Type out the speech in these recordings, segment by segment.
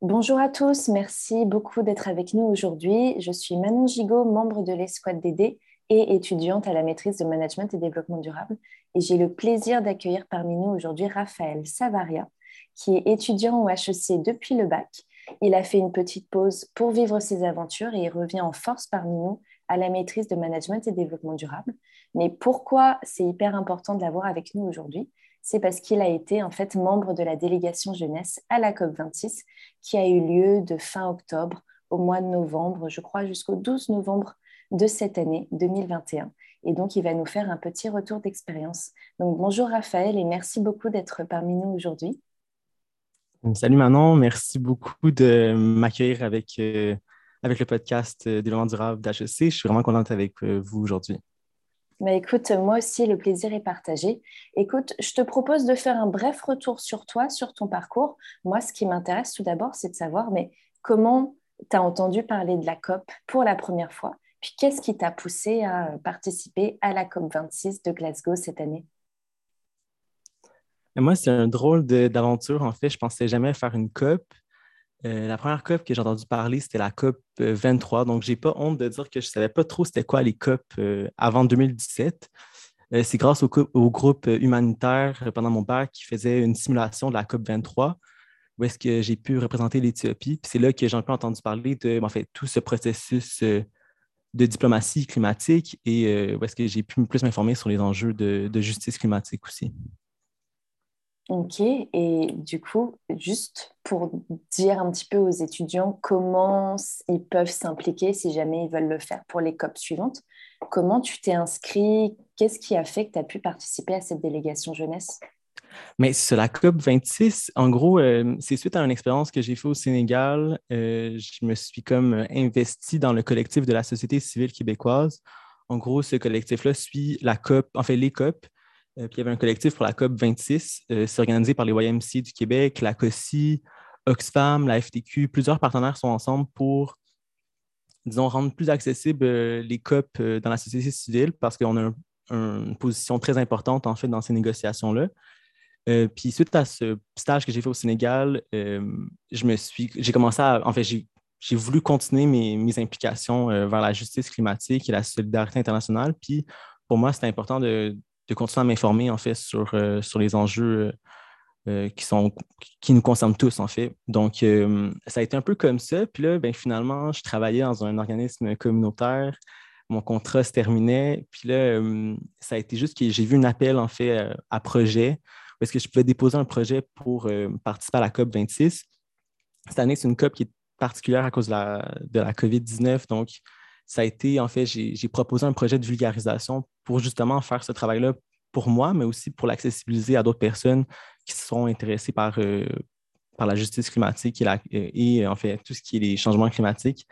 Bonjour à tous, merci beaucoup d'être avec nous aujourd'hui. Je suis Manon Gigot, membre de l'Escouade DD et étudiante à la maîtrise de management et développement durable. Et j'ai le plaisir d'accueillir parmi nous aujourd'hui Raphaël Savaria, qui est étudiant au HEC depuis le bac. Il a fait une petite pause pour vivre ses aventures et il revient en force parmi nous à la maîtrise de management et développement durable. Mais pourquoi c'est hyper important de l'avoir avec nous aujourd'hui? C'est parce qu'il a été en fait membre de la délégation jeunesse à la COP26 qui a eu lieu de fin octobre au mois de novembre, je crois jusqu'au 12 novembre de cette année 2021. Et donc, il va nous faire un petit retour d'expérience. Donc, bonjour Raphaël et merci beaucoup d'être parmi nous aujourd'hui. Salut Manon, merci beaucoup de m'accueillir avec, euh, avec le podcast euh, Développement durable d'HEC. Je suis vraiment contente avec euh, vous aujourd'hui. Mais écoute, moi aussi, le plaisir est partagé. Écoute, je te propose de faire un bref retour sur toi, sur ton parcours. Moi, ce qui m'intéresse tout d'abord, c'est de savoir, mais comment tu as entendu parler de la COP pour la première fois? Puis qu'est-ce qui t'a poussé à participer à la COP 26 de Glasgow cette année? Moi, c'est un drôle d'aventure. En fait, je pensais jamais faire une COP. Euh, la première COP que j'ai entendu parler, c'était la COP 23. Euh, Donc, j'ai pas honte de dire que je ne savais pas trop c'était quoi les COP euh, avant 2017. c'est grâce au, groupe humanitaire pendant mon bac qui faisait une simulation de la COP 23 où est-ce que j'ai pu représenter l'Éthiopie. c'est là que j'ai un peu entendu parler de en fait, tout ce processus de diplomatie climatique et où est-ce que j'ai pu plus m'informer sur les enjeux de justice climatique aussi. Ok, et du coup, juste pour dire un petit peu aux étudiants comment ils peuvent s'impliquer si jamais ils veulent le faire pour les COP suivantes, comment tu t'es inscrit Qu'est-ce qui a fait que tu as pu participer à cette délégation jeunesse? Mais sur la COP 26, en gros, euh, c'est suite à une expérience que j'ai faite au Sénégal. Euh, je me suis comme investi dans le collectif de la société civile québécoise. En gros, ce collectif-là suit la COP, en les COP, euh, puis il y avait un collectif pour la COP 26. Euh, c'est organisé par les YMC du Québec, la COSI, Oxfam, la FTQ. Plusieurs partenaires sont ensemble pour, disons, rendre plus accessibles euh, les COP dans la société civile parce qu'on a une position très importante, en fait, dans ces négociations-là. puis suite à ce stage que j'ai fait au Sénégal, je me suis, j'ai commencé à, en fait, j'ai voulu continuer mes, mes implications vers la justice climatique et la solidarité internationale. Puis pour moi, c'était important de, de continuer à m'informer, en fait, sur, euh, sur les enjeux euh, euh, qui, sont, qui nous concernent tous, en fait. Donc, ça a été un peu comme ça. Puis là, ben, finalement, je travaillais dans un organisme communautaire. Mon contrat se terminait. Puis là, ça a été juste que j'ai vu un appel, en fait, à projet, est-ce que je pouvais déposer un projet pour participer à la COP 26. Cette année, c'est une COP qui est particulière à cause de la, de la COVID-19. Donc, ça a été, en fait, j'ai proposé un projet de vulgarisation pour justement faire ce travail-là pour moi, mais aussi pour l'accessibiliser à d'autres personnes qui sont intéressées par, euh, la justice climatique et, en fait tout ce qui est les changements climatiques,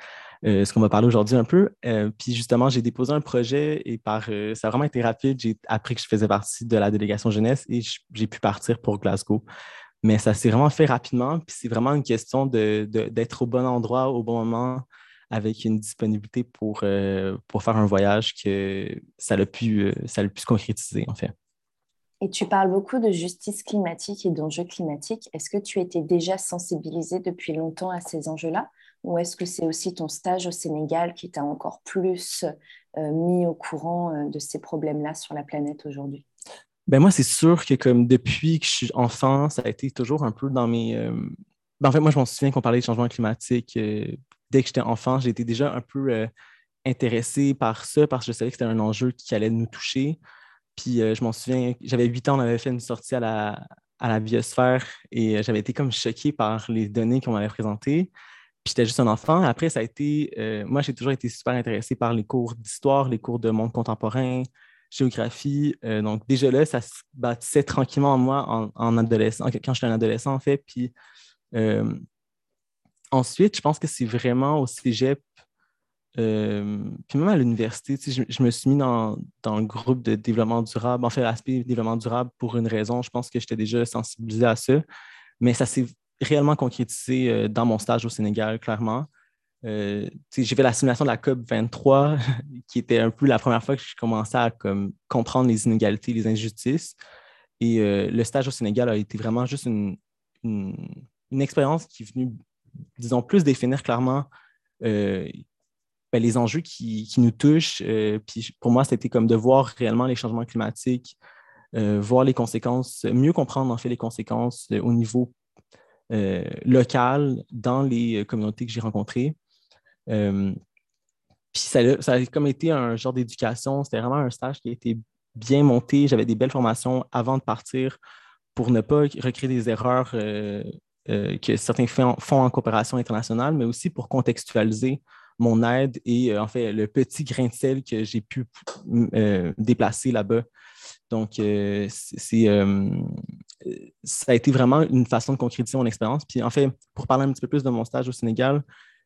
euh, ce qu'on va parler aujourd'hui un peu. Euh, puis justement, j'ai déposé un projet et par ça a vraiment été rapide. J'ai appris que je faisais partie de la délégation jeunesse et j'ai pu partir pour Glasgow. Mais ça s'est vraiment fait rapidement. Puis c'est vraiment une question d'être de, au bon endroit au bon moment avec une disponibilité pour, euh, pour faire un voyage que ça a pu, euh, ça pu se concrétiser, en fait. Et tu parles beaucoup de justice climatique et d'enjeux climatiques. Est-ce que tu étais déjà sensibilisé depuis longtemps à ces enjeux-là? Ou est-ce que c'est aussi ton stage au Sénégal qui t'a encore plus euh, mis au courant de ces problèmes-là sur la planète aujourd'hui? Ben moi, c'est sûr que comme depuis que je suis enfant, ça a été toujours un peu dans mes... Ben en fait, moi, je m'en souviens qu'on parlait de changement climatique dès que j'étais enfant, j'étais déjà un peu euh, intéressé par ça parce que je savais que c'était un enjeu qui allait nous toucher. Puis euh, je m'en souviens, j'avais huit ans, on avait fait une sortie à la, à la biosphère et euh, j'avais été comme choqué par les données qu'on m'avait présentées. Puis j'étais juste un enfant. Après, ça a été. moi, j'ai toujours été super intéressé par les cours d'histoire, les cours de monde contemporain, géographie. donc, déjà là, ça se bâtissait tranquillement en moi en, en adolescent, quand j'étais un adolescent, en fait. Puis ensuite, je pense que c'est vraiment au cégep, euh, puis même à l'université, je, me suis mis dans, le groupe de développement durable, en fait, l'aspect développement durable pour une raison. Je pense que j'étais déjà sensibilisé à ça, mais ça s'est réellement concrétisé euh, dans mon stage au Sénégal, clairement. Euh, j'ai fait la simulation de la COP 23, qui était un peu la première fois que je commençais à comme, comprendre les inégalités, les injustices. Et le stage au Sénégal a été vraiment juste une, une expérience qui est venue disons, plus définir clairement ben, les enjeux qui, nous touchent. puis pour moi, c'était comme de voir réellement les changements climatiques, voir les conséquences, mieux comprendre en fait les conséquences au niveau local dans les communautés que j'ai rencontrées. puis ça, ça, a comme été un genre d'éducation, c'était vraiment un stage qui a été bien monté, j'avais des belles formations avant de partir pour ne pas recréer des erreurs euh, euh, que certains font, en coopération internationale, mais aussi pour contextualiser mon aide et euh, en fait le petit grain de sel que j'ai pu déplacer là-bas. Donc, c'est, ça a été vraiment une façon de concrétiser mon expérience. Puis, en fait, pour parler un petit peu plus de mon stage au Sénégal,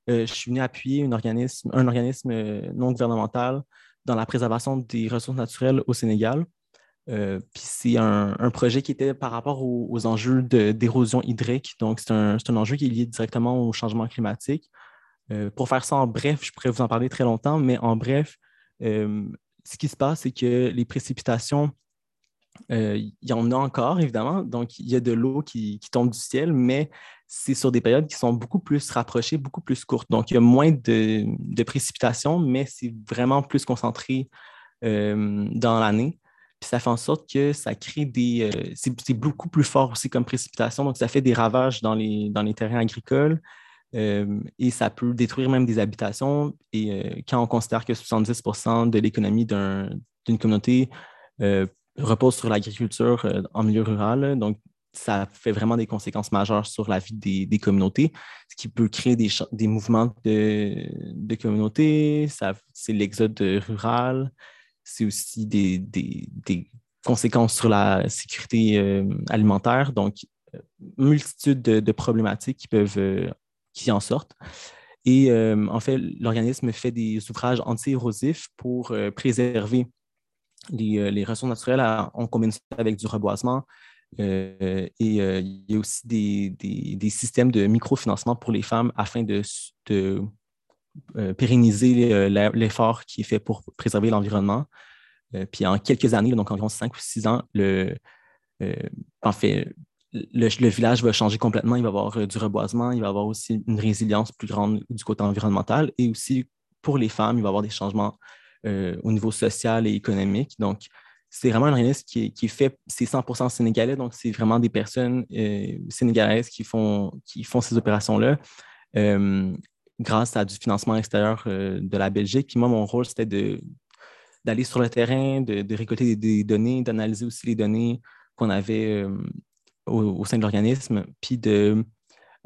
je suis venu appuyer un organisme non gouvernemental dans la préservation des ressources naturelles au Sénégal. Euh, puis c'est un, projet qui était par rapport aux, enjeux d'érosion hydrique. Donc, c'est un, enjeu qui est lié directement au changement climatique. Euh, pour faire ça en bref, je pourrais vous en parler très longtemps, mais en bref, euh, ce qui se passe, c'est que les précipitations, il y en a encore, évidemment. Donc, il y a de l'eau qui, tombe du ciel, mais c'est sur des périodes qui sont beaucoup plus rapprochées, beaucoup plus courtes. Donc, il y a moins de, de précipitations, mais c'est vraiment plus concentré dans l'année. Puis ça fait en sorte que ça crée des. Euh, c'est beaucoup plus fort aussi comme précipitation, donc ça fait des ravages dans les, dans les terrains agricoles euh, et ça peut détruire même des habitations. Et euh, quand on considère que 70% de l'économie d'une communauté repose sur l'agriculture en milieu rural, donc ça fait vraiment des conséquences majeures sur la vie des, communautés, ce qui peut créer des, des mouvements de, de communautés, c'est l'exode rural, c'est aussi des, conséquences sur la sécurité euh, alimentaire. Donc, euh, multitude de, problématiques qui peuvent euh, qui en sortent. Et en fait, l'organisme fait des ouvrages anti-érosifs pour préserver les, ressources naturelles en combinaison avec du reboisement. et il y a aussi des, systèmes de microfinancement pour les femmes afin de, pérenniser euh, l'effort qui est fait pour préserver l'environnement. Euh, puis en quelques années, donc environ cinq ou six ans, le, en fait, le, village va changer complètement. Il va y avoir du reboisement, il va y avoir aussi une résilience plus grande du côté environnemental et aussi pour les femmes, il va y avoir des changements au niveau social et économique. Donc, c'est vraiment un organisme qui est, fait, c'est 100% sénégalais, donc c'est vraiment des personnes sénégalaises qui font, qui font ces opérations-là grâce à du financement extérieur euh, de la Belgique. Puis moi, mon rôle, c'était d'aller sur le terrain, de, récolter des, données, d'analyser aussi les données qu'on avait euh, au, sein de l'organisme, puis de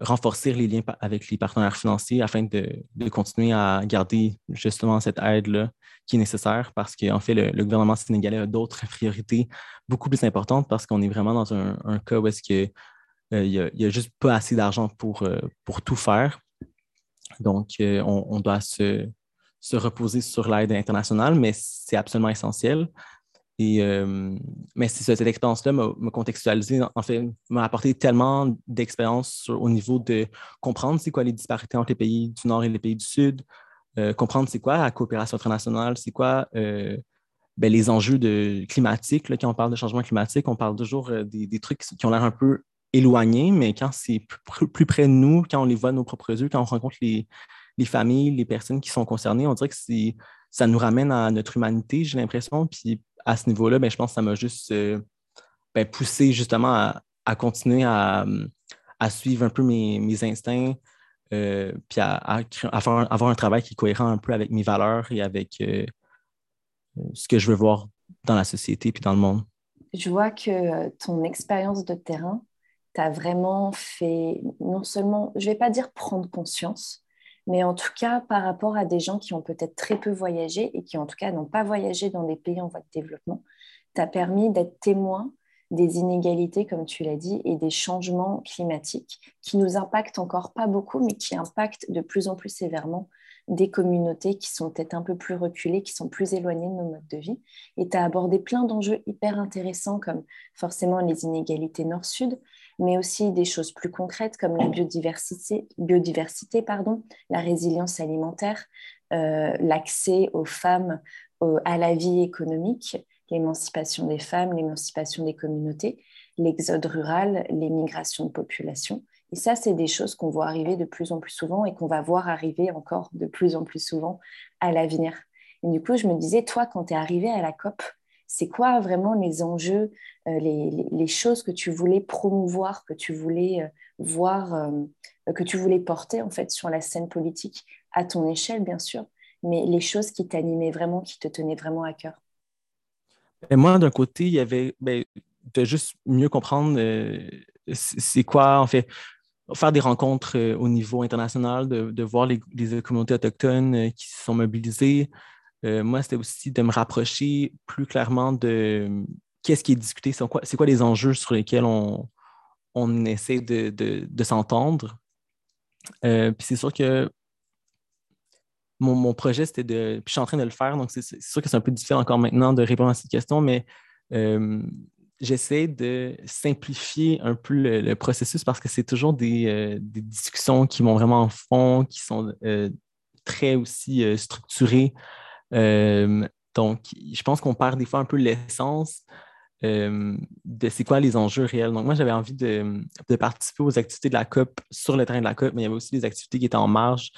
renforcer les liens avec les partenaires financiers afin de, continuer à garder justement cette aide-là qui est nécessaire parce qu'en fait, le, gouvernement sénégalais a d'autres priorités beaucoup plus importantes parce qu'on est vraiment dans un, cas où est-ce qu'il euh, a, juste pas assez d'argent pour tout faire. Donc, euh, on, doit se, reposer sur l'aide internationale, mais c'est absolument essentiel. Et, euh, mais cette expérience-là m'a contextualisé, en fait, m'a apporté tellement d'expérience au niveau de comprendre c'est quoi les disparités entre les pays du Nord et les pays du Sud, euh, comprendre c'est quoi la coopération internationale, c'est quoi ben, les enjeux climatiques. quand on parle de changement climatique, on parle toujours des trucs qui ont l'air un peu éloignés, mais quand c'est plus, près de nous, quand on les voit de nos propres yeux, quand on rencontre les, familles, les personnes qui sont concernées, on dirait que ça nous ramène à notre humanité, j'ai l'impression. Puis à ce niveau-là, ben, je pense que ça m'a juste euh, ben, poussé justement à, continuer à, suivre un peu mes, instincts, euh, puis à, avoir un travail qui est cohérent un peu avec mes valeurs et avec euh, ce que je veux voir dans la société puis dans le monde. Je vois que ton expérience de terrain tu as vraiment fait, non seulement, je vais pas dire prendre conscience, mais en tout cas par rapport à des gens qui ont peut-être très peu voyagé et qui en tout cas n'ont pas voyagé dans des pays en voie de développement, tu as permis d'être témoin des inégalités, comme tu l'as dit, et des changements climatiques qui nous impactent encore pas beaucoup, mais qui impactent de plus en plus sévèrement des communautés qui sont peut-être un peu plus reculées, qui sont plus éloignées de nos modes de vie. Et tu as abordé plein d'enjeux hyper intéressants comme forcément les inégalités nord-sud, mais aussi des choses plus concrètes comme la biodiversité, biodiversité pardon, la résilience alimentaire, euh, l'accès aux femmes à la vie économique, l'émancipation des femmes, l'émancipation des communautés, l'exode rural, les migrations de population Et ça, c'est des choses qu'on voit arriver de plus en plus souvent et qu'on va voir arriver encore de plus en plus souvent à l'avenir. Et du coup, je me disais, toi, quand tu es arrivé à la COP, c'est quoi vraiment les enjeux, euh, les, choses que tu voulais promouvoir, que tu voulais euh, voir, euh, que tu voulais porter en fait sur la scène politique à ton échelle, bien sûr, mais les choses qui t'animaient vraiment, qui te tenaient vraiment à cœur? Et Moi, d'un côté, il y avait ben, de juste mieux comprendre c'est quoi, en fait, faire des rencontres au niveau international, de, voir les, communautés autochtones qui se sont mobilisées, moi, c'était aussi de me rapprocher plus clairement de qu'est-ce qui est discuté, c'est quoi, quoi, les enjeux sur lesquels on, on essaie de, s'entendre. Euh, puis c'est sûr que mon, projet, c'était de. Puis je suis en train de le faire, donc c'est sûr que c'est un peu difficile encore maintenant de répondre à cette question, mais euh, j'essaie de simplifier un peu le, processus parce que c'est toujours des, des, discussions qui vont vraiment en fond, qui sont très aussi structurées. Euh, donc, je pense qu'on perd des fois un peu l'essence euh, de c'est quoi les enjeux réels. Donc, moi, j'avais envie de, participer aux activités de la COP sur le terrain de la COP, mais il y avait aussi des activités qui étaient en marge,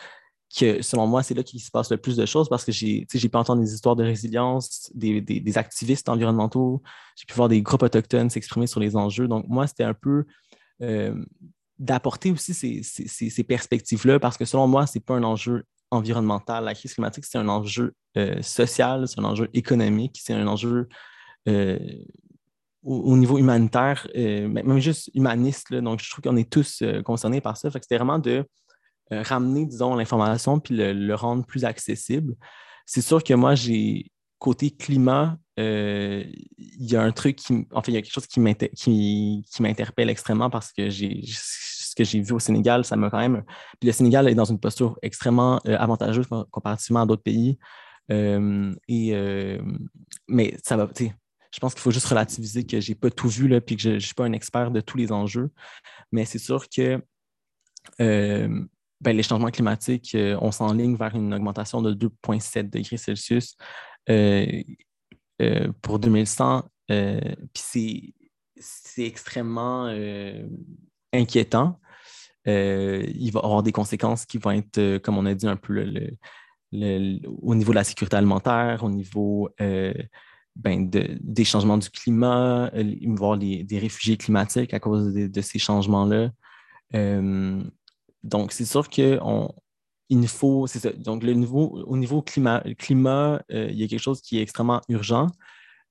que selon moi, c'est là qu'il se passe le plus de choses parce que j'ai pu entendre des histoires de résilience, des, activistes environnementaux, j'ai pu voir des groupes autochtones s'exprimer sur les enjeux. Donc, moi, c'était un peu euh, d'apporter aussi ces, ces perspectives-là parce que selon moi, ce n'est pas un enjeu environnemental. La crise climatique, c'est un enjeu euh, social, c'est un enjeu économique, c'est un enjeu euh, au, niveau humanitaire, euh, même juste humaniste. donc, je trouve qu'on est tous concernés par ça. c'était vraiment de ramener, disons, l'information puis le, rendre plus accessible. C'est sûr que moi, côté climat, il y a un truc enfin, il y a quelque chose qui m'interpelle extrêmement parce que j'ai que j'ai vu au Sénégal, ça m'a quand même. Puis le Sénégal est dans une posture extrêmement euh, avantageuse comparativement à d'autres pays. Euh, et, euh, mais ça va, tu je pense qu'il faut juste relativiser que je n'ai pas tout vu, là, puis que je ne suis pas un expert de tous les enjeux. Mais c'est sûr que ben, les changements climatiques, on s'enligne vers une augmentation de 2,7 degrés Celsius pour 2100. puis c'est extrêmement inquiétant. Euh, il va avoir des conséquences qui vont être, euh, comme on a dit, un peu au niveau de la sécurité alimentaire, au niveau euh, ben, des changements du climat, il des réfugiés climatiques à cause de, ces changements-là. donc, c'est sûr qu'il il faut, c'est ça. Donc, le niveau, au niveau climat, climat il y a quelque chose qui est extrêmement urgent.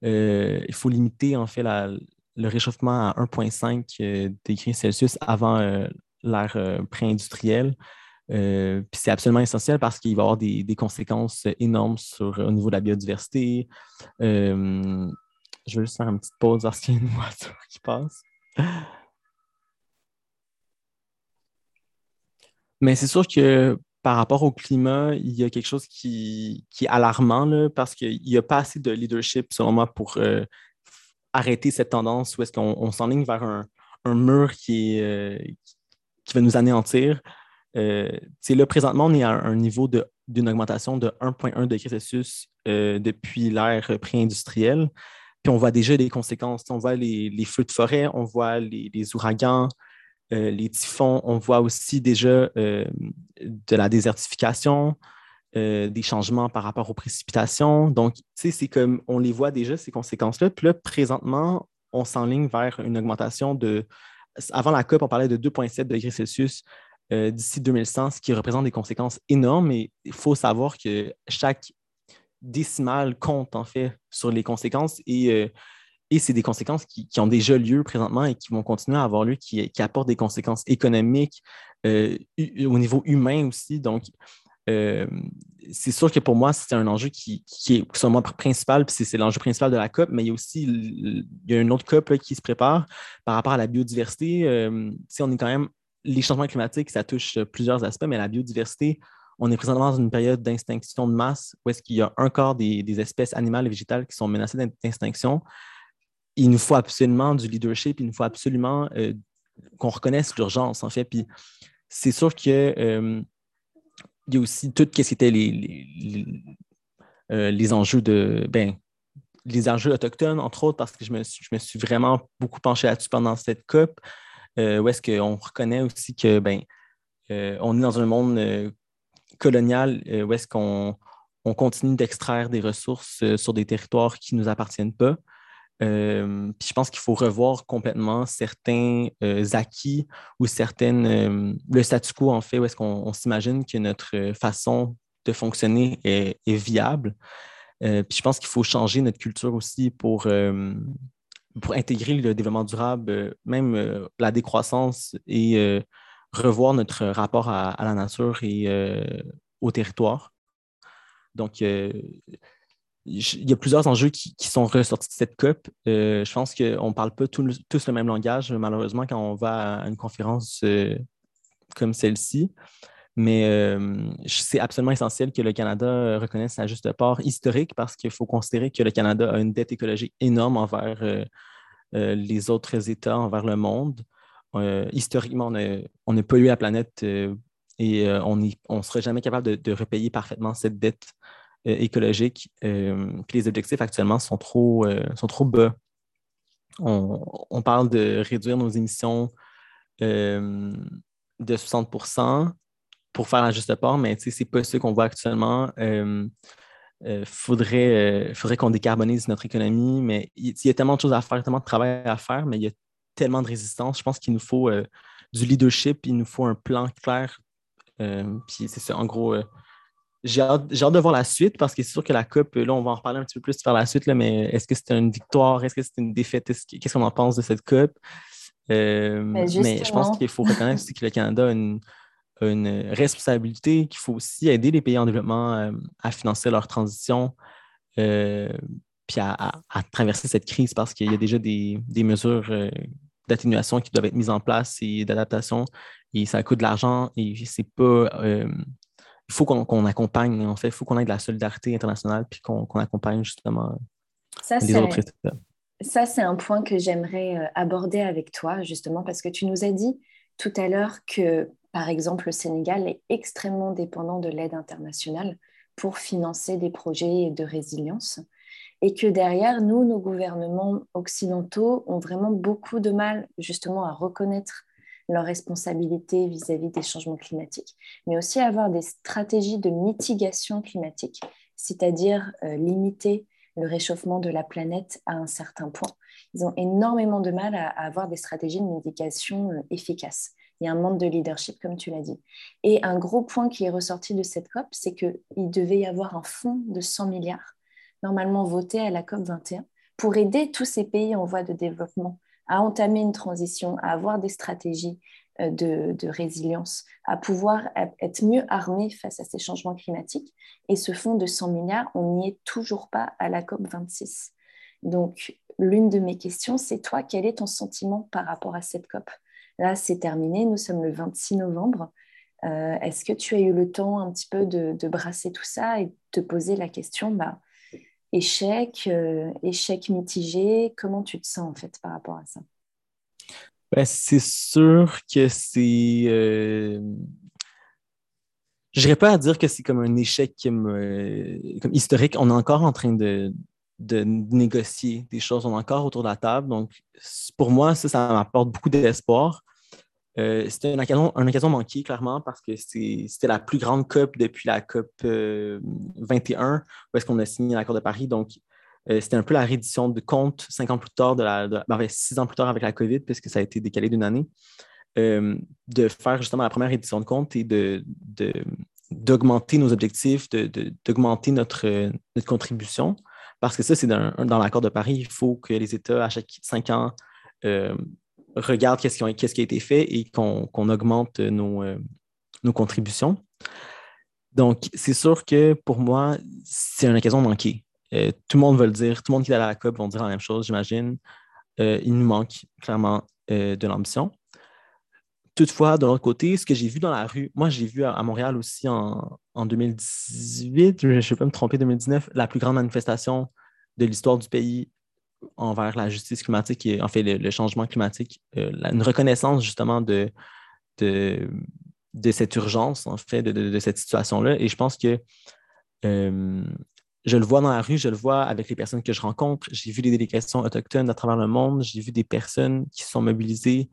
il faut limiter, en fait, le réchauffement à 1,5 degrés Celsius avant l'ère euh, pré-industrielle. Euh, puis c'est absolument essentiel parce qu'il va y avoir des, conséquences énormes sur, au niveau de la biodiversité. Euh, je vais juste faire une petite pause parce qu'il y a une voiture qui passe. Mais c'est sûr que par rapport au climat, il y a quelque chose qui, est alarmant parce qu'il n'y a pas assez de leadership, selon moi, pour arrêter cette tendance où est-ce qu'on s'enligne vers un, mur qui est, qui va nous anéantir. Euh, là, présentement, on est à un niveau d'une augmentation de 1,1 degré Celsius depuis l'ère pré-industrielle. Puis on voit déjà des conséquences. On voit les, feux de forêt, on voit les, ouragans, euh, les typhons, on voit aussi déjà euh, de la désertification, des changements par rapport aux précipitations. Donc, c'est comme on les voit déjà, ces conséquences-là. Puis là, présentement, on s'enligne vers une augmentation de avant la COP, on parlait de 2,7 degrés Celsius euh, d'ici 2100, ce qui représente des conséquences énormes. Et il faut savoir que chaque décimale compte en fait sur les conséquences et, euh, c'est des conséquences qui, ont déjà lieu présentement et qui vont continuer à avoir lieu, qui, apportent des conséquences économiques, euh, au niveau humain aussi. Donc, c'est sûr que pour moi, c'est un enjeu qui, est sur moi principal, puis c'est l'enjeu principal de la COP, mais il y a aussi il y a une autre COP qui se prépare par rapport à la biodiversité. Euh, on est quand même, les changements climatiques, ça touche plusieurs aspects, mais la biodiversité, on est présentement dans une période d'extinction de masse où est-ce qu'il y a encore des, espèces animales et végétales qui sont menacées d'extinction. Il nous faut absolument du leadership, il nous faut absolument euh, qu'on reconnaisse l'urgence, en fait. Puis c'est sûr que euh, il y a aussi tout ce qui était les, les, euh, les, enjeux de ben, les enjeux autochtones, entre autres, parce que je me, suis, je me suis vraiment beaucoup penché là-dessus pendant cette COP. où est-ce qu'on reconnaît aussi que ben, on est dans un monde colonial où est-ce qu'on on continue d'extraire des ressources sur des territoires qui ne nous appartiennent pas. Euh, puis je pense qu'il faut revoir complètement certains euh, acquis ou certaines. Euh, le statu quo, en fait, où est-ce qu'on s'imagine que notre façon de fonctionner est, viable. puis je pense qu'il faut changer notre culture aussi pour, pour intégrer le développement durable, même la décroissance et revoir notre rapport à, à la nature et au territoire. Donc, il y a plusieurs enjeux qui, sont ressortis de cette COP. Euh, je pense qu'on ne parle pas tous le même langage, malheureusement, quand on va à une conférence euh, comme celle-ci. Mais euh, c'est absolument essentiel que le Canada reconnaisse sa juste part historique parce qu'il faut considérer que le Canada a une dette écologique énorme envers les autres États, envers le monde. historiquement, on n'a pas eu la planète et on ne serait jamais capable de repayer parfaitement cette dette écologique. Euh, puis les objectifs actuellement sont trop, euh, sont trop bas. On, parle de réduire nos émissions de 60% pour faire la juste part, mais ce n'est pas ce qu'on voit actuellement. Il faudrait, faudrait qu'on décarbonise notre économie, mais il, y a tellement de choses à faire, tellement de travail à faire, mais il y a tellement de résistance. Je pense qu'il nous faut du leadership, il nous faut un plan clair. puis c'est ça, en gros, j'ai hâte, de voir la suite parce que c'est sûr que la Coupe, là, on va en reparler un petit peu plus par la suite, là, mais est-ce que c'est une victoire? Est-ce que c'est une défaite? Qu'est-ce qu'on en pense de cette Coupe? Euh, ben, mais je pense qu'il faut reconnaître aussi que le Canada a une, responsabilité, qu'il faut aussi aider les pays en développement euh, à financer leur transition, euh, puis à, traverser cette crise parce qu'il y a déjà des, des mesures d'atténuation qui doivent être mises en place et d'adaptation, et ça coûte de l'argent et c'est pas il faut qu'on accompagne, en fait, il faut qu'on ait de la solidarité internationale puis qu'on accompagne justement les autres États. Ça, c'est un point que j'aimerais euh, aborder avec toi, justement, parce que tu nous as dit tout à l'heure que, par exemple, le Sénégal est extrêmement dépendant de l'aide internationale pour financer des projets de résilience et que derrière, nous, nos gouvernements occidentaux ont vraiment beaucoup de mal justement à reconnaître leurs responsabilités vis-à-vis des changements climatiques, mais aussi avoir des stratégies de mitigation climatique, c'est-à-dire euh, limiter le réchauffement de la planète à un certain point. Ils ont énormément de mal à, avoir des stratégies de mitigation euh, efficaces. Il y a un manque de leadership, comme tu l'as dit. Et un gros point qui est ressorti de cette COP, c'est qu'il devait y avoir un fonds de 100 milliards, normalement voté à la COP 21, pour aider tous ces pays en voie de développement à entamer une transition, à avoir des stratégies euh, de, résilience, à pouvoir être mieux armé face à ces changements climatiques. Et ce fonds de 100 milliards, on n'y est toujours pas à la COP 26. Donc, l'une de mes questions, c'est toi, quel est ton sentiment par rapport à cette COP? Là, c'est terminé, nous sommes le 26 novembre. Euh, est-ce que tu as eu le temps un petit peu de, de, brasser tout ça et de te poser la question, bah, échec, euh, échec mitigé. Comment tu te sens en fait par rapport à ça? Ben, c'est sûr que c'est. Euh... Je n'irais pas à dire que c'est comme un échec comme historique. On est encore en train de, de négocier des choses. On est encore autour de la table. Donc, pour moi, ça, ça m'apporte beaucoup d'espoir. Euh, c'était une occasion, manquée, clairement, parce que c'était la plus grande COP depuis la COP 21, euh, où est-ce qu'on a signé l'accord de Paris. Donc, euh, c'était un peu la réédition de compte cinq ans plus tard, de ben, six ans plus tard avec la COVID, puisque ça a été décalé d'une année, de faire justement la première édition de compte et d'augmenter de, nos objectifs, d'augmenter notre, notre contribution. Parce que ça, c'est dans l'accord de Paris, il faut que les États, à chaque cinq ans, regarde qu'est-ce qui, a été fait et qu'on augmente nos, euh, nos, contributions. Donc, c'est sûr que pour moi, c'est une occasion manquée. Euh, tout le monde va le dire, tout le monde qui est à la COP vont dire la même chose, j'imagine. Euh, il nous manque clairement de l'ambition. Toutefois, de l'autre côté, ce que j'ai vu dans la rue, moi j'ai vu à, Montréal aussi en, en 2018, je ne vais pas me tromper, 2019, la plus grande manifestation de l'histoire du pays envers la justice climatique et en fait le, changement climatique, euh, une reconnaissance justement de, de, cette urgence, en fait, de, cette situation-là. Et je pense que euh, je le vois dans la rue, je le vois avec les personnes que je rencontre. J'ai vu des délégations autochtones à travers le monde, j'ai vu des personnes qui sont mobilisées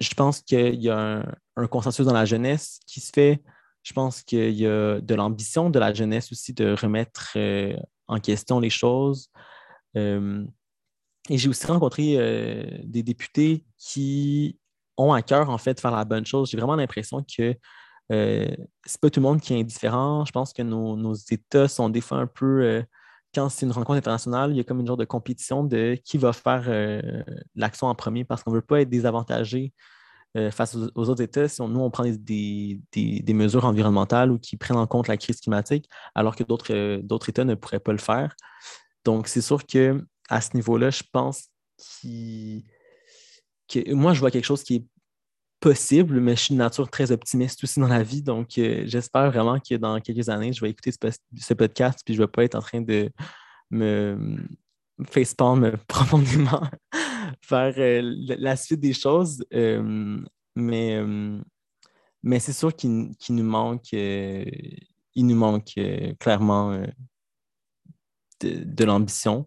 je pense qu'il y a un, consensus dans la jeunesse qui se fait. Je pense qu'il y a de l'ambition de la jeunesse aussi de remettre euh, en question les choses. Et j'ai aussi rencontré euh, des députés qui ont à cœur, en fait, de faire la bonne chose. J'ai vraiment l'impression que euh, c'est pas tout le monde qui est indifférent. Je pense que nos, États sont des fois un peu quand c'est une rencontre internationale, il y a comme une genre de compétition de qui va faire l'action en premier parce qu'on ne veut pas être désavantagé face aux, autres États si nous, on prend des, mesures environnementales ou qui prennent en compte la crise climatique, alors que d'autres États ne pourraient pas le faire. Donc, c'est sûr que à ce niveau-là, je pense que moi, je vois quelque chose qui est possible, mais je suis de nature très optimiste aussi dans la vie. Donc, euh, j'espère vraiment que dans quelques années, je vais écouter ce, podcast puis je ne vais pas être en train de me facepalm profondément vers euh, la suite des choses. Euh, mais mais c'est sûr qu'il nous manque, il nous manque clairement de l'ambition.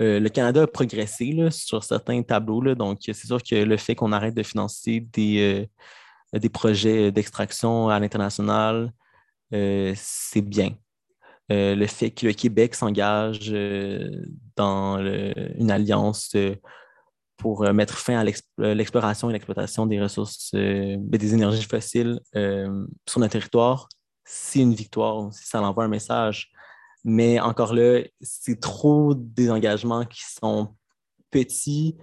Euh, le Canada a progressé sur certains tableaux. donc, c'est sûr que le fait qu'on arrête de financer des, euh, projets d'extraction à l'international, euh, c'est bien. le fait que le Québec s'engage dans une alliance pour mettre fin à l'exploration et l'exploitation des ressources, des énergies fossiles sur notre territoire, c'est une victoire, ça envoie un message mais encore là, c'est trop des engagements qui sont petits,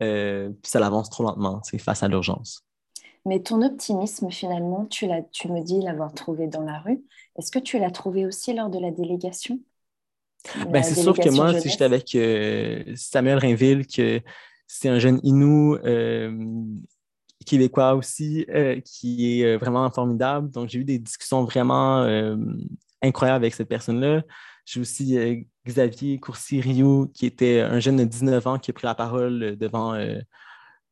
euh, puis ça avance trop lentement c'est face à l'urgence. Mais ton optimisme, finalement, tu, tu me dis l'avoir trouvé dans la rue. Est-ce que tu l'as trouvé aussi lors de la délégation? Ben, C'est sûr que moi, si j'étais avec euh, Samuel Rainville, que c'est un jeune Inou euh, québécois aussi, qui est vraiment formidable. Donc, j'ai eu des discussions vraiment incroyable avec cette personne-là. J'ai aussi euh, Xavier Courcy-Rio, qui était un jeune de 19 ans qui a pris la parole devant euh,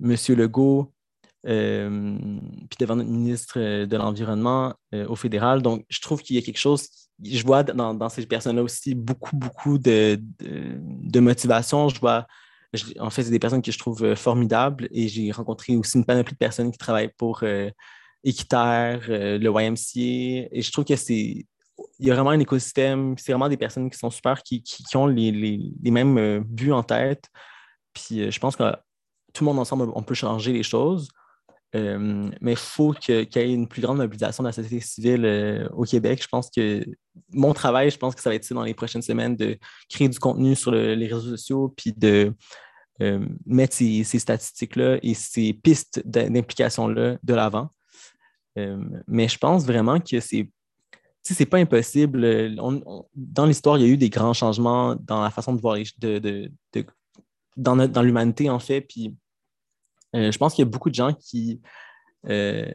M. Legault, euh, puis devant notre ministre de l'Environnement au fédéral. Donc, je trouve qu'il y a quelque chose, je vois dans, ces personnes-là aussi beaucoup, beaucoup de, motivation. Je vois, en fait, c'est des personnes que je trouve formidables et j'ai rencontré aussi une panoplie de personnes qui travaillent pour Équiterre, le YMCA, et je trouve que c'est il y a vraiment un écosystème. C'est vraiment des personnes qui sont super, qui, ont les, mêmes euh, buts en tête. Puis euh, je pense que tout le monde ensemble, on peut changer les choses. Euh, mais il faut qu'il y ait une plus grande mobilisation de la société civile au Québec. Je pense que mon travail, je pense que ça va être dans les prochaines semaines, de créer du contenu sur les réseaux sociaux, puis de mettre ces, ces statistiques-là et ces pistes d'implication-là de l'avant. mais je pense vraiment que c'est c'est pas impossible. Euh, dans l'histoire, il y a eu des grands changements dans la façon de voir les de, dans, l'humanité, en fait. Puis euh, je pense qu'il y a beaucoup de gens qui, euh,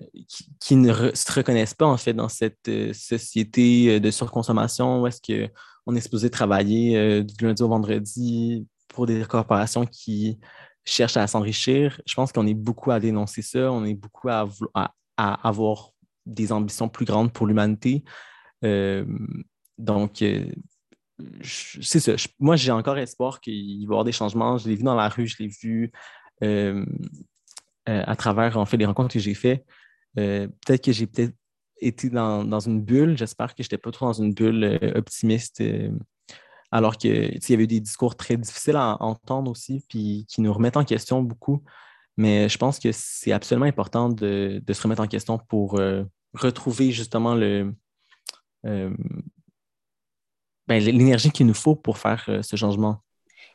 qui, ne se reconnaissent pas, en fait, dans cette société de surconsommation où est-ce qu'on est supposé travailler du lundi au vendredi pour des corporations qui cherchent à s'enrichir. Je pense qu'on est beaucoup à dénoncer ça. On est beaucoup à, à avoir des ambitions plus grandes pour l'humanité. Euh, donc, euh, c'est ça. moi, j'ai encore espoir qu'il va y avoir des changements. Je l'ai vu dans la rue, je l'ai vu euh, à travers en fait les rencontres que j'ai faites. peut-être que j'ai peut-être été dans, une bulle. J'espère que je n'étais pas trop dans une bulle optimiste. alors qu'il y avait des discours très difficiles à entendre aussi, puis qui nous remettent en question beaucoup. Mais je pense que c'est absolument important de, se remettre en question pour retrouver justement le, euh, ben, l'énergie qu'il nous faut pour faire euh, ce changement.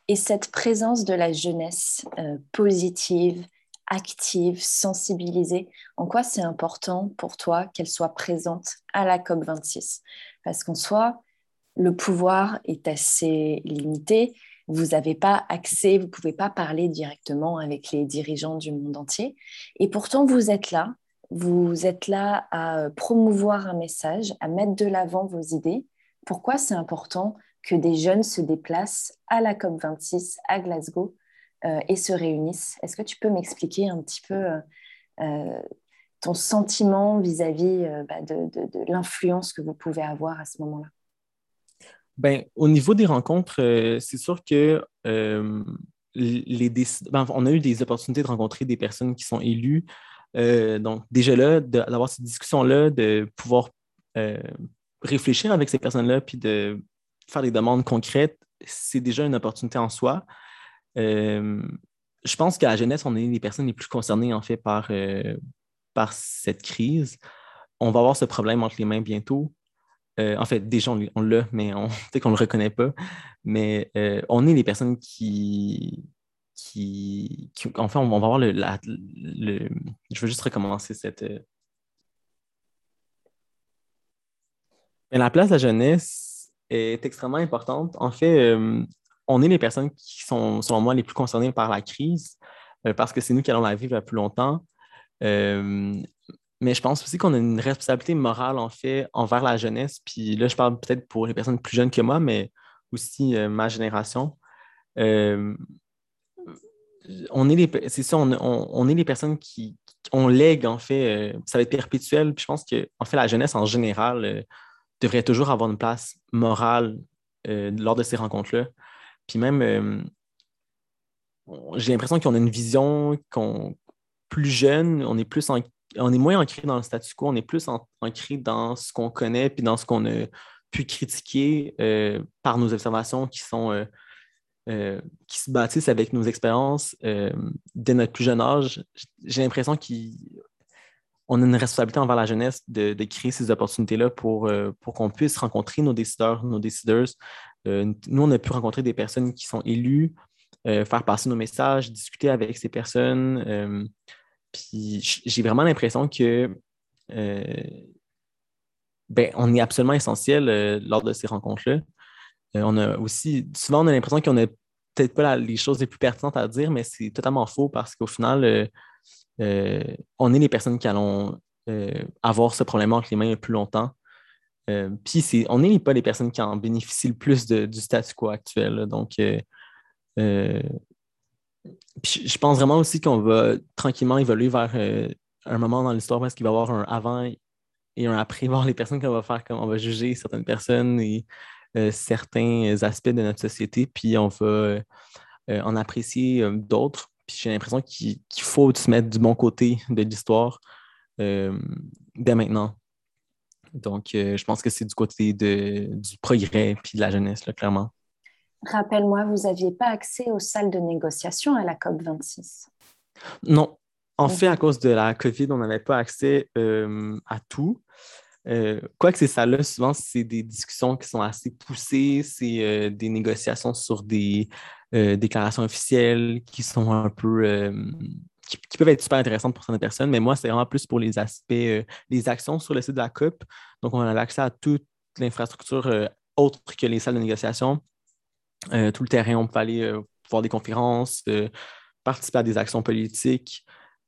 Et cette présence de la jeunesse euh, positive, active, sensibilisée, en quoi c'est important pour toi qu'elle soit présente à la COP26 Parce qu'en soi, le pouvoir est assez limité. Vous n'avez pas accès, vous ne pouvez pas parler directement avec les dirigeants du monde entier. Et pourtant, vous êtes là vous êtes là à promouvoir un message, à mettre de l'avant vos idées. Pourquoi c'est important que des jeunes se déplacent à la COP26 à Glasgow euh, et se réunissent? Est-ce que tu peux m'expliquer un petit peu euh, euh, ton sentiment vis-à-vis bah, de, de l'influence que vous pouvez avoir à ce moment-là? Ben, au niveau des rencontres, c'est sûr que les ben, on a eu des opportunités de rencontrer des personnes qui sont élues. Euh, donc, déjà là, d'avoir cette discussion-là, de pouvoir euh, réfléchir avec ces personnes-là, puis de faire des demandes concrètes, c'est déjà une opportunité en soi. Euh, je pense qu'à la jeunesse, on est les personnes les plus concernées, en fait, par, par cette crise. On va avoir ce problème entre les mains bientôt. en fait, déjà, on, l'a, mais on sait qu'on ne le reconnaît pas. Mais on est les personnes qui, qui, enfin, on va voir le, Je veux juste recommencer cette. Euh, la place de la jeunesse est extrêmement importante. En fait, euh, on est les personnes qui sont, selon moi, les plus concernées par la crise euh, parce que c'est nous qui allons la vivre le plus longtemps. mais je pense aussi qu'on a une responsabilité morale, en fait, envers la jeunesse. Puis là, je parle peut-être pour les personnes plus jeunes que moi, mais aussi ma génération on est les, c'est ça, on, est les personnes qui, on lègue, en fait, euh, ça va être perpétuel. Puis je pense que, en la jeunesse en général euh, devrait toujours avoir une place morale euh, lors de ces rencontres-là. Puis même, j'ai l'impression qu'on a une vision qu'on, plus jeune, on est plus on est moins ancré dans le statu quo, on est plus ancré dans ce qu'on connaît puis dans ce qu'on a pu critiquer par nos observations qui sont euh, qui se bâtissent avec nos expériences euh, dès notre plus jeune âge, j'ai l'impression qu'on a une responsabilité envers la jeunesse de, créer ces opportunités-là pour, euh, pour qu'on puisse rencontrer nos décideurs, nos décideurs. nous, on a pu rencontrer des personnes qui sont élues, faire passer nos messages, discuter avec ces personnes. puis j'ai vraiment l'impression que ben, on est absolument essentiel lors de ces rencontres-là. Euh, on a aussi, souvent, on a l'impression qu'on n'a peut-être pas les choses les plus pertinentes à dire, mais c'est totalement faux parce qu'au final, euh, euh, on est les personnes qui allons avoir ce problème entre les mains le plus longtemps. puis on n'est pas les personnes qui en bénéficient le plus du statu quo actuel. donc, je pense vraiment aussi qu'on va tranquillement évoluer vers un moment dans l'histoire où il va y avoir un avant et un après, voir les personnes qu'on va faire, comme on va juger certaines personnes certains aspects de notre société, puis on va euh, en apprécier euh, d'autres. Puis j'ai l'impression qu'il faut se mettre du bon côté de l'histoire dès maintenant. Donc, je pense que c'est du côté de, du progrès puis de la jeunesse, là, clairement. Rappelle-moi, vous n'aviez pas accès aux salles de négociation à la COP26? Non. En fait, à cause de la COVID, on n'avait pas accès à tout. Euh, quoi que c'est ça là, souvent, c'est des discussions qui sont assez poussées, c'est euh, des négociations sur des euh, déclarations officielles qui sont un peu. Qui, peuvent être super intéressantes pour certaines personnes, mais moi, c'est vraiment plus pour les aspects, les actions sur le site de la COP. Donc, on a accès à toute l'infrastructure autre que les salles de négociation. tout le terrain, on peut aller voir des conférences, participer à des actions politiques.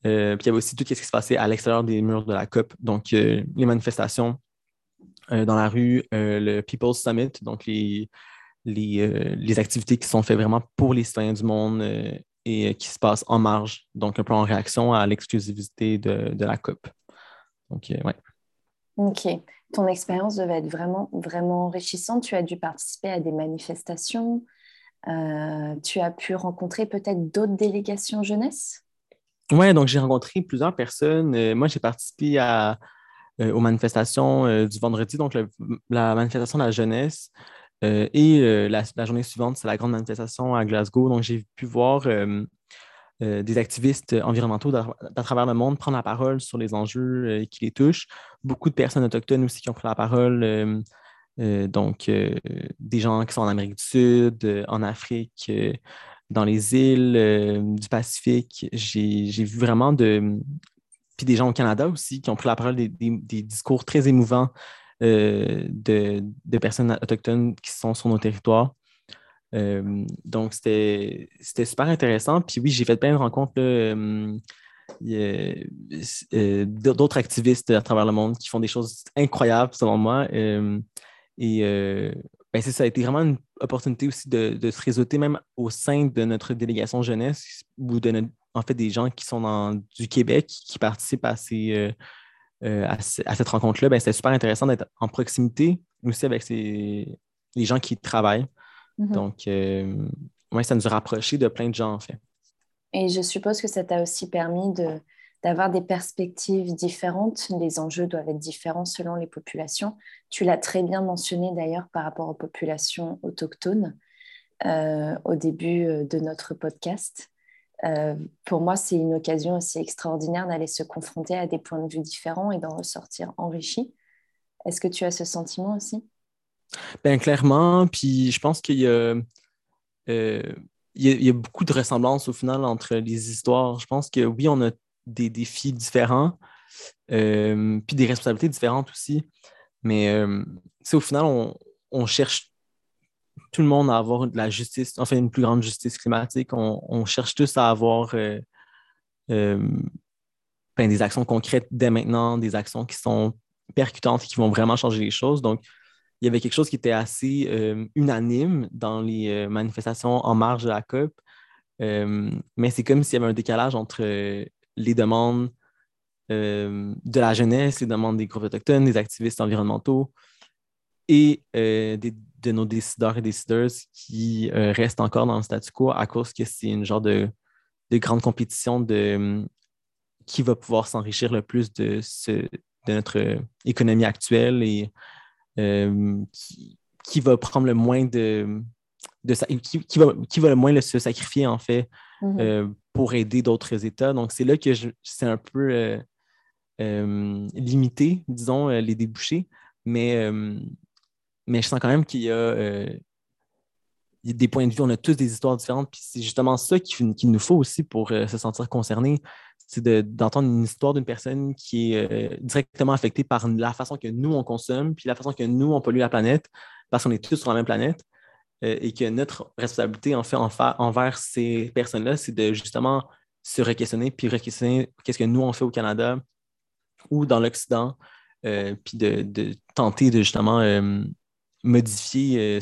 Euh, puis il y avait aussi tout ce qui se passait à l'extérieur des murs de la COP, donc euh, les manifestations euh, dans la rue, le People's Summit, donc les, les, activités qui sont faites vraiment pour les citoyens du monde et qui se passent en marge, donc un peu en réaction à l'exclusivité de, la COP. Donc, ouais. OK. Ton expérience devait être vraiment, vraiment enrichissante. Tu as dû participer à des manifestations. tu as pu rencontrer peut-être d'autres délégations jeunesse? Oui, donc j'ai rencontré plusieurs personnes. Euh, moi, j'ai participé à, euh, aux manifestations euh, du vendredi, donc la manifestation de la jeunesse. et la, journée suivante, c'est la grande manifestation à Glasgow. Donc, j'ai pu voir des activistes environnementaux à, travers le monde prendre la parole sur les enjeux qui les touchent. Beaucoup de personnes autochtones aussi qui ont pris la parole. donc, des gens qui sont en Amérique du Sud, en Afrique, dans les îles euh, du Pacifique. J'ai vu vraiment de. Puis des gens au Canada aussi qui ont pris la parole des, discours très émouvants euh, de, personnes autochtones qui sont sur nos territoires. Euh, donc, c'était super intéressant. Puis oui, j'ai fait plein de rencontres d'autres activistes à travers le monde qui font des choses incroyables, selon moi. et ben, ça a été vraiment une opportunité aussi de, se réseauter même au sein de notre délégation jeunesse ou de en fait des gens qui sont dans, du Québec qui participent à, ces, euh, euh, à, cette rencontre-là. Ben, C'était super intéressant d'être en proximité aussi avec ces, les gens qui travaillent. Mm-hmm. Donc, euh, ouais, ça nous a rapprochés de plein de gens, en fait. Et je suppose que ça t'a aussi permis de, d'avoir des perspectives différentes. Les enjeux doivent être différents selon les populations. Tu l'as très bien mentionné d'ailleurs par rapport aux populations autochtones euh, au début euh, de notre podcast. Euh, pour moi, c'est une occasion aussi extraordinaire d'aller se confronter à des points de vue différents et d'en ressortir enrichi. Est-ce que tu as ce sentiment aussi? Bien, clairement. Puis je pense qu'il y a, y a, beaucoup de ressemblances au final entre les histoires. Je pense que oui, on a des défis différents, euh, puis des responsabilités différentes aussi. Mais euh, au final, on, cherche tout le monde à avoir de la justice, enfin une plus grande justice climatique. On, cherche tous à avoir euh, ben, des actions concrètes dès maintenant, des actions qui sont percutantes et qui vont vraiment changer les choses. Donc, il y avait quelque chose qui était assez unanime dans les manifestations en marge de la COP. mais c'est comme s'il y avait un décalage entre les demandes euh, de la jeunesse, les demandes des groupes autochtones, des activistes environnementaux et euh, de nos décideurs et décideuses qui euh, restent encore dans le statu quo à cause que c'est une genre de, grande compétition de qui va pouvoir s'enrichir le plus de, de notre économie actuelle et qui, va prendre le moins de, de qui va le moins se sacrifier en fait mm-hmm pour aider d'autres États. Donc, c'est là que c'est un peu euh, euh, limité, disons, euh, les débouchés. Mais, mais je sens quand même qu'il y a, des points de vue, on a tous des histoires différentes. Puis c'est justement ça qu'il nous faut aussi pour se sentir concerné. C'est d'entendre une histoire d'une personne qui est directement affectée par la façon que nous, on consomme, puis la façon que nous, on pollue la planète, parce qu'on est tous sur la même planète. Euh, et que notre responsabilité, en fait, envers ces personnes-là, c'est de justement se re-questionner, puis re-questionner qu'est-ce que nous, on fait au Canada ou dans l'Occident, euh, puis de, tenter de justement euh, modifier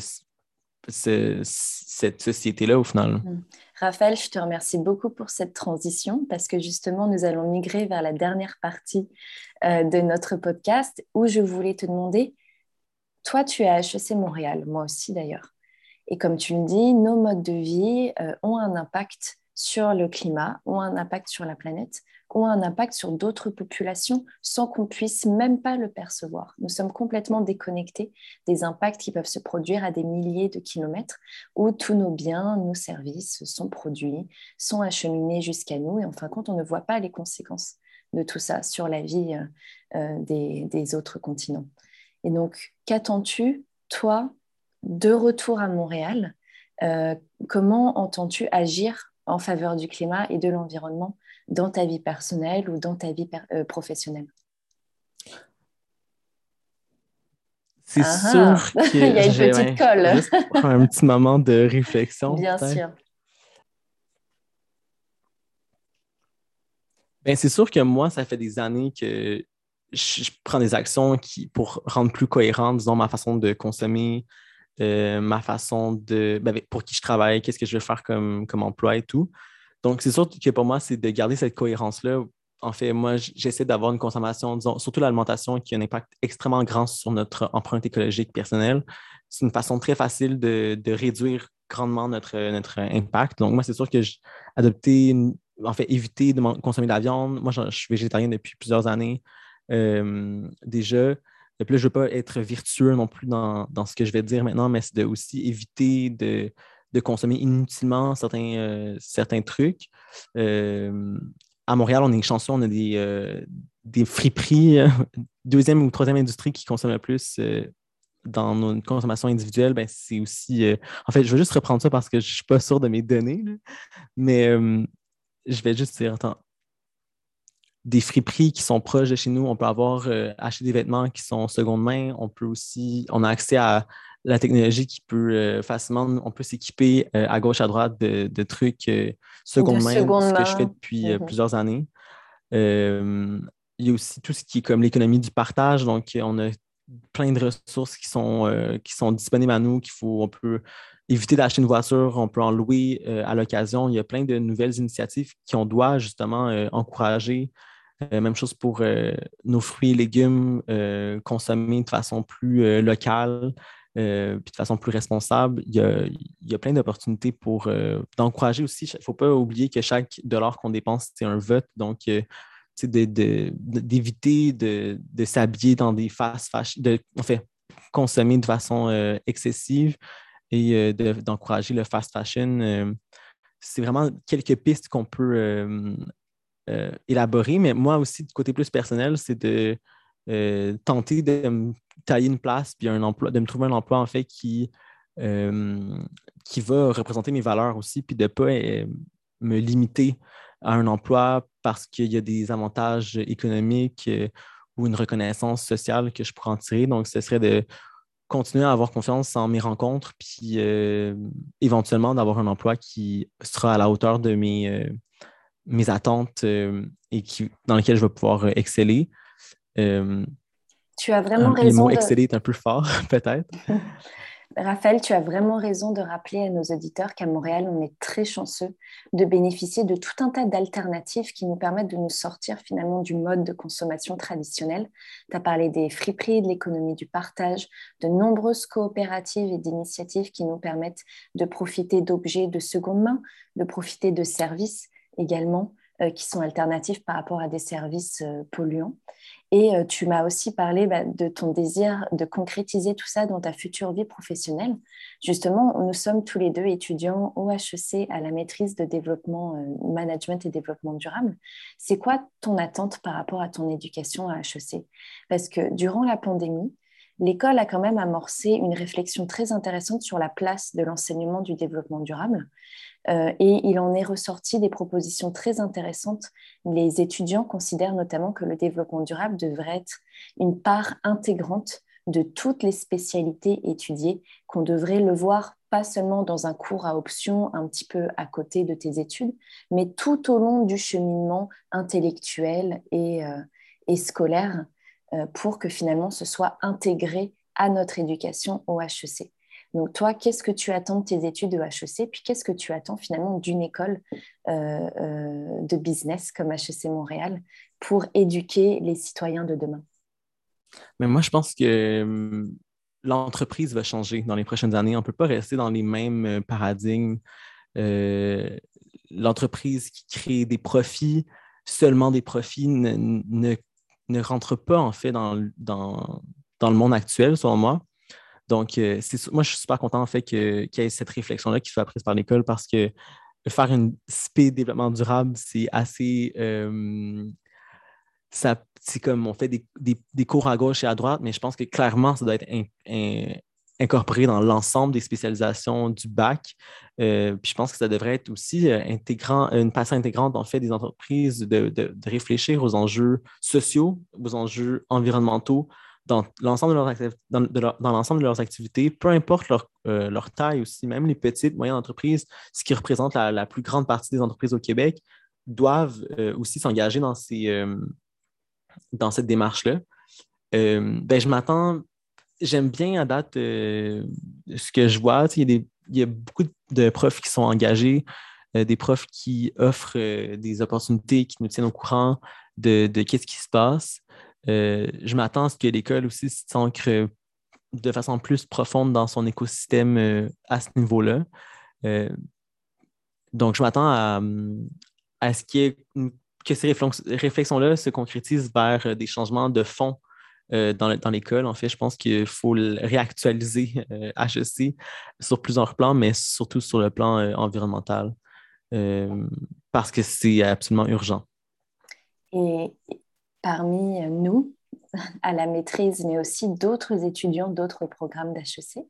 cette société-là au final. Mmh. Raphaël, je te remercie beaucoup pour cette transition parce que justement, nous allons migrer vers la dernière partie de notre podcast où je voulais te demander, toi, tu es à HEC Montréal, moi aussi d'ailleurs. Et comme tu le dis, nos modes de vie euh, ont un impact sur le climat, ont un impact sur la planète, ont un impact sur d'autres populations sans qu'on puisse même pas le percevoir. Nous sommes complètement déconnectés des impacts qui peuvent se produire à des milliers de kilomètres où tous nos biens, nos services sont produits, sont acheminés jusqu'à nous et en fin de compte, on ne voit pas les conséquences de tout ça sur la vie euh, euh, des, des autres continents. Et donc, qu'attends-tu, toi, de retour à Montréal, euh, comment entends-tu agir en faveur du climat et de l'environnement dans ta vie personnelle ou dans ta vie euh, professionnelle? C'est ah sûr qu'il y a une petite colle. un petit moment de réflexion. Bien sûr. Ben, c'est sûr que moi, ça fait des années que je, prends des actions qui, pour rendre plus cohérente, disons, ma façon de consommer, euh, ma façon de. Ben, pour qui je travaille, qu'est-ce que je veux faire comme, comme emploi et tout. Donc, c'est sûr que pour moi, c'est de garder cette cohérence-là. En fait, moi, j'essaie d'avoir une consommation, disons, surtout l'alimentation, qui a un impact extrêmement grand sur notre empreinte écologique personnelle. C'est une façon très facile de, de, réduire grandement notre, notre impact. Donc, moi, c'est sûr que j'ai adopté, en fait, éviter de consommer de la viande. Moi, je, suis végétarien depuis plusieurs années euh, déjà. Et je ne veux pas être virtueux non plus dans, ce que je vais dire maintenant, mais c'est de aussi éviter de, consommer inutilement certains, euh, trucs. Euh, à Montréal, on est chanceux, on a des, euh, friperies, deuxième ou troisième industrie qui consomme le plus dans nos consommations individuelles. Ben, c'est aussi. en fait, je vais juste reprendre ça parce que je ne suis pas sûr de mes données, mais je vais juste dire, attends, des friperies qui sont proches de chez nous. On peut avoir euh, acheté des vêtements qui sont seconde main. On peut aussi, on a accès à la technologie qui peut euh, facilement, on peut s'équiper euh, à gauche, à droite de, trucs seconde main, ce que je fais depuis mm-hmm. plusieurs années. il y a aussi tout ce qui est comme l'économie du partage. Donc, on a plein de ressources qui sont, qui sont disponibles à nous, qu'il faut, on peut éviter d'acheter une voiture, on peut en louer à l'occasion. Il y a plein de nouvelles initiatives qu'on doit justement encourager même chose pour euh, nos fruits et légumes euh, consommés de façon plus locale. euh, puis de façon plus responsable, il y a, plein d'opportunités pour euh, d'encourager aussi. Il ne faut pas oublier que chaque dollar qu'on dépense, c'est un vote. Donc, d'éviter de, s'habiller dans des fast fashion, de, consommer de façon excessive et d'encourager le fast fashion. c'est vraiment quelques pistes qu'on peut élaborer, mais moi aussi, du côté plus personnel, c'est de euh, tenter de me tailler une place puis un emploi, de me trouver un emploi en fait qui, euh, qui va représenter mes valeurs aussi, puis de ne pas euh, me limiter à un emploi parce qu'il y a des avantages économiques ou une reconnaissance sociale que je pourrais en tirer. Donc, ce serait de continuer à avoir confiance en mes rencontres, puis éventuellement d'avoir un emploi qui sera à la hauteur de mes, mes attentes et qui, dans lequel je vais pouvoir exceller. Euh, tu as vraiment raison. Le mot exceller est un peu fort, peut-être. Raphaël, tu as vraiment raison de rappeler à nos auditeurs qu'à Montréal, on est très chanceux de bénéficier de tout un tas d'alternatives qui nous permettent de nous sortir finalement du mode de consommation traditionnel. Tu as parlé des friperies, de l'économie du partage, de nombreuses coopératives et d'initiatives qui nous permettent de profiter d'objets de seconde main, de profiter de services également euh, qui sont alternatifs par rapport à des services euh, polluants. Et euh, tu m'as aussi parlé bah, de ton désir de concrétiser tout ça dans ta future vie professionnelle. Justement, nous sommes tous les deux étudiants au HEC à la maîtrise de développement, management et développement durable. C'est quoi ton attente par rapport à ton éducation à HEC Parce que durant la pandémie, l'école a quand même amorcé une réflexion très intéressante sur la place de l'enseignement du développement durable. Euh, et il en est ressorti des propositions très intéressantes. Les étudiants considèrent notamment que le développement durable devrait être une part intégrante de toutes les spécialités étudiées, qu'on devrait le voir pas seulement dans un cours à option un petit peu à côté de tes études, mais tout au long du cheminement intellectuel et, euh, scolaire euh, pour que finalement ce soit intégré à notre éducation au HEC. Donc toi, qu'est-ce que tu attends de tes études de HEC Puis qu'est-ce que tu attends finalement d'une école euh, euh, de business comme HEC Montréal pour éduquer les citoyens de demain? Mais moi, je pense que hum, l'entreprise va changer dans les prochaines années. On ne peut pas rester dans les mêmes euh, paradigmes. L'entreprise qui crée des profits, seulement des profits, ne, rentre pas en fait dans le monde actuel, selon moi. Donc, euh, moi, je suis super content en fait qu'il y ait cette réflexion-là qui soit prise par l'école parce que faire une SP développement durable, c'est assez. Euh, c'est comme on fait des, cours à gauche et à droite, mais je pense que clairement, ça doit être incorporé dans l'ensemble des spécialisations du bac. Euh, puis je pense que ça devrait être aussi intégrant, une partie intégrante en fait des entreprises de, de, réfléchir aux enjeux sociaux, aux enjeux environnementaux, dans l'ensemble de, leurs, dans, de leurs activités, peu importe leur, euh, leur, taille aussi, même les petites, moyennes entreprises, ce qui représente la, plus grande partie des entreprises au Québec, doivent euh, aussi s'engager dans, euh, dans cette démarche-là. ben, je m'attends, j'aime bien à date ce que je vois. Il y, a des, il y a beaucoup de profs qui sont engagés, des profs qui offrent des opportunités, qui nous tiennent au courant de, de qu'est-ce qui se passe. Euh, je m'attends à ce que l'école aussi s'ancre de façon plus profonde dans son écosystème euh, à ce niveau-là. Euh, donc, je m'attends à, ce que ces réflexions-là se concrétisent vers des changements de fond dans, l'école. En fait, je pense qu'il faut réactualiser HEC sur plusieurs plans, mais surtout sur le plan environnemental, parce que c'est absolument urgent. Parmi nous à la maîtrise, mais aussi d'autres étudiants d'autres programmes d'HEC.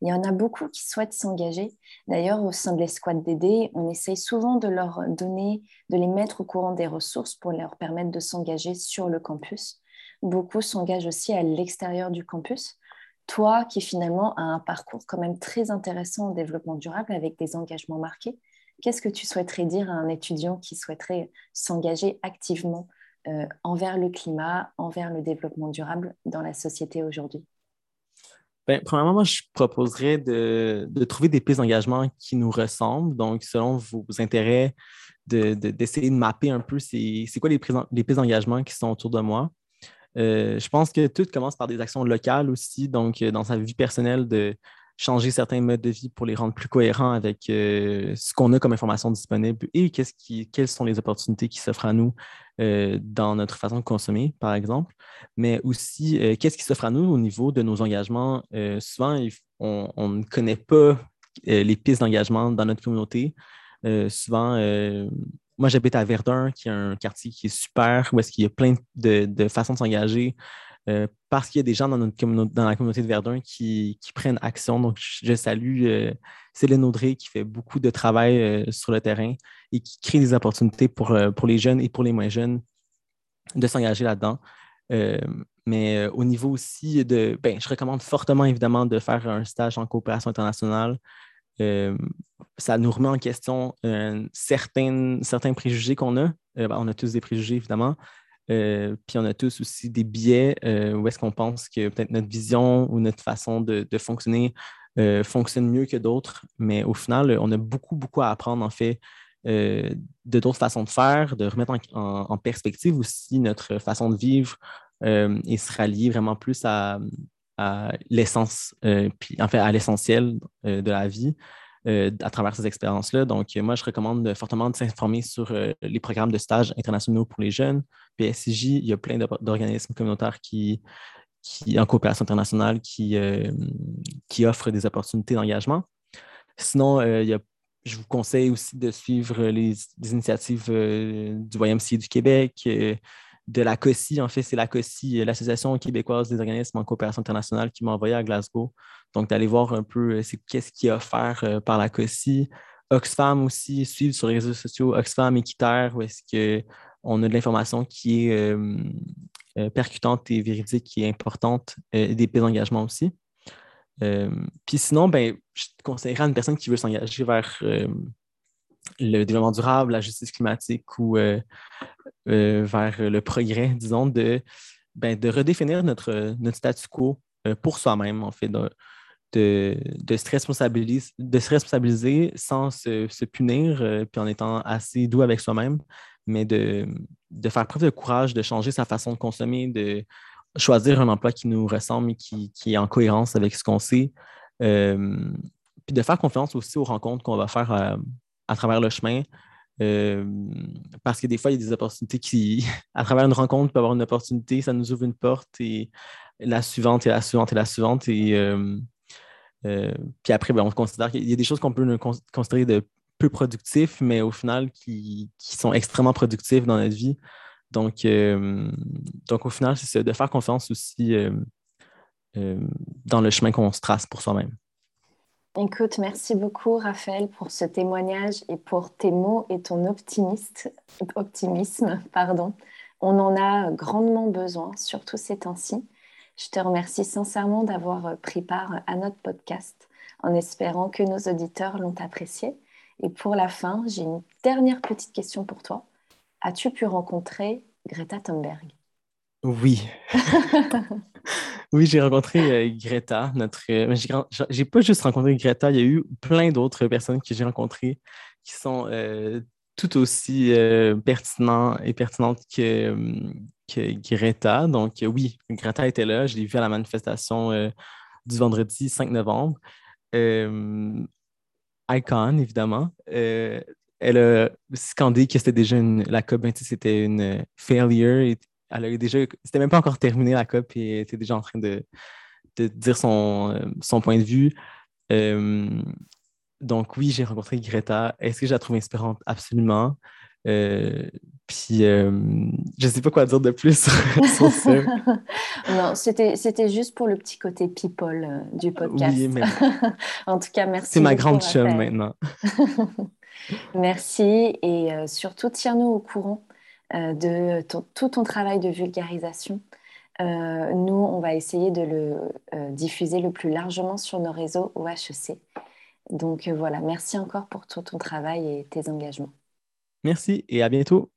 Il y en a beaucoup qui souhaitent s'engager. D'ailleurs, au sein de l'escouade DD, on essaye souvent de leur donner, de les mettre au courant des ressources pour leur permettre de s'engager sur le campus. Beaucoup s'engagent aussi à l'extérieur du campus. Toi, qui finalement as un parcours quand même très intéressant en développement durable avec des engagements marqués, qu'est-ce que tu souhaiterais dire à un étudiant qui souhaiterait s'engager activement euh, envers le climat, envers le développement durable dans la société aujourd'hui? Bien, premièrement, moi, je proposerais de, trouver des pistes d'engagement qui nous ressemblent. Donc, selon vos intérêts, d'essayer de, mapper un peu c'est quoi les, les pistes d'engagement qui sont autour de moi. je pense que tout commence par des actions locales aussi, donc dans sa vie personnelle, de changer certains modes de vie pour les rendre plus cohérents avec ce qu'on a comme information disponible et qui, quelles sont les opportunités qui s'offrent à nous dans notre façon de consommer, par exemple. Mais aussi, qu'est-ce qui s'offre à nous au niveau de nos engagements? souvent, on, ne connaît pas les pistes d'engagement dans notre communauté. souvent, moi, j'habite à Verdun, qui est un quartier qui est super, où est-ce qu'il y a plein de, façons de s'engager, euh, parce qu'il y a des gens dans, notre dans la communauté de Verdun qui, prennent action. Donc, je, salue euh, Céline Audrey, qui fait beaucoup de travail euh, sur le terrain et qui crée des opportunités pour, les jeunes et pour les moins jeunes de s'engager là-dedans. mais au niveau aussi de, ben, je recommande fortement évidemment de faire un stage en coopération internationale. Ça nous remet en question certains, préjugés qu'on a. Ben, on a tous des préjugés, évidemment. Puis on a tous aussi des biais où est-ce qu'on pense que peut-être notre vision ou notre façon de, fonctionner fonctionne mieux que d'autres. Mais au final, on a beaucoup, beaucoup à apprendre, en fait, de d'autres façons de faire, de remettre en, perspective aussi notre façon de vivre et se rallier vraiment plus à, l'essence, euh, puis à l'essentiel euh, de la vie euh, à travers ces expériences-là. Donc, moi, je recommande fortement de s'informer sur les programmes de stage internationaux pour les jeunes. PSJ, il y a plein d'organismes communautaires qui, qui, en coopération internationale, qui, qui offrent des opportunités d'engagement. Sinon, je vous conseille aussi de suivre les, les initiatives du YMCA du Québec, de la COSI. En fait, c'est la COSI, l'Association québécoise des organismes en coopération internationale, qui m'a envoyé à Glasgow. Donc, d'aller voir un peu euh, qu'est-ce qu'il y a offert euh, par la COSI. Oxfam aussi, suivre sur les réseaux sociaux Oxfam Équiterre, où est-ce qu'on a de l'information qui est euh, percutante et véridique, qui est importante, et des pays d'engagement aussi. puis sinon, ben, je conseillerais à une personne qui veut s'engager vers le développement durable, la justice climatique ou euh, euh, vers le progrès, disons, de, ben, de redéfinir notre, notre statu quo euh, pour soi-même, en fait, de, de, se responsabiliser, de se responsabiliser sans se, punir, puis en étant assez doux avec soi-même, mais de, de, faire preuve de courage, de changer sa façon de consommer, de choisir un emploi qui nous ressemble et qui, qui est en cohérence avec ce qu'on sait. puis de faire confiance aussi aux rencontres qu'on va faire travers le chemin. Euh, parce que des fois, il y a des opportunités qui, à travers une rencontre, peut avoir une opportunité, ça nous ouvre une porte et la suivante et la suivante et la suivante. Et euh, euh, puis après, ben, on considère qu'il y a des choses qu'on peut considérer de peu productifs, mais au final, qui, sont extrêmement productifs dans notre vie. Donc, donc au final, c'est de faire confiance aussi dans le chemin qu'on se trace pour soi-même. Écoute, merci beaucoup Raphaël pour ce témoignage et pour tes mots et ton optimiste, optimisme. Pardon. On en a grandement besoin, surtout ces temps-ci. Je te remercie sincèrement d'avoir pris part à notre podcast en espérant que nos auditeurs l'ont apprécié. Et pour la fin, j'ai une dernière petite question pour toi. As-tu pu rencontrer Greta Thunberg? Oui. Oui, j'ai rencontré euh, Greta, notre. Euh, j'ai pas juste rencontré Greta, il y a eu plein d'autres personnes que j'ai rencontrées qui sont euh, tout aussi pertinentes et pertinentes que, Greta. Donc, oui, Greta était là. Je l'ai vue à la manifestation du vendredi 5 novembre. Icon, évidemment. elle a scandé que c'était déjà la COP26, c'était une failure elle avait déjà, c'était même pas encore terminé la COP et elle était déjà en train de, dire son, son, point de vue. Euh, donc oui, j'ai rencontré Greta. Est-ce que je la trouve inspirante? Absolument. Euh, puis euh, je ne sais pas quoi dire de plus sur, ça. non, c'était juste pour le petit côté people du podcast. Oui, mais... en tout cas, merci. C'est ma grande chum maintenant. merci et surtout tiens-nous au courant euh, de tout ton travail de vulgarisation. Euh, nous, on va essayer de le euh, diffuser le plus largement sur nos réseaux au HEC. Donc voilà, merci encore pour tout ton travail et tes engagements. Merci et à bientôt.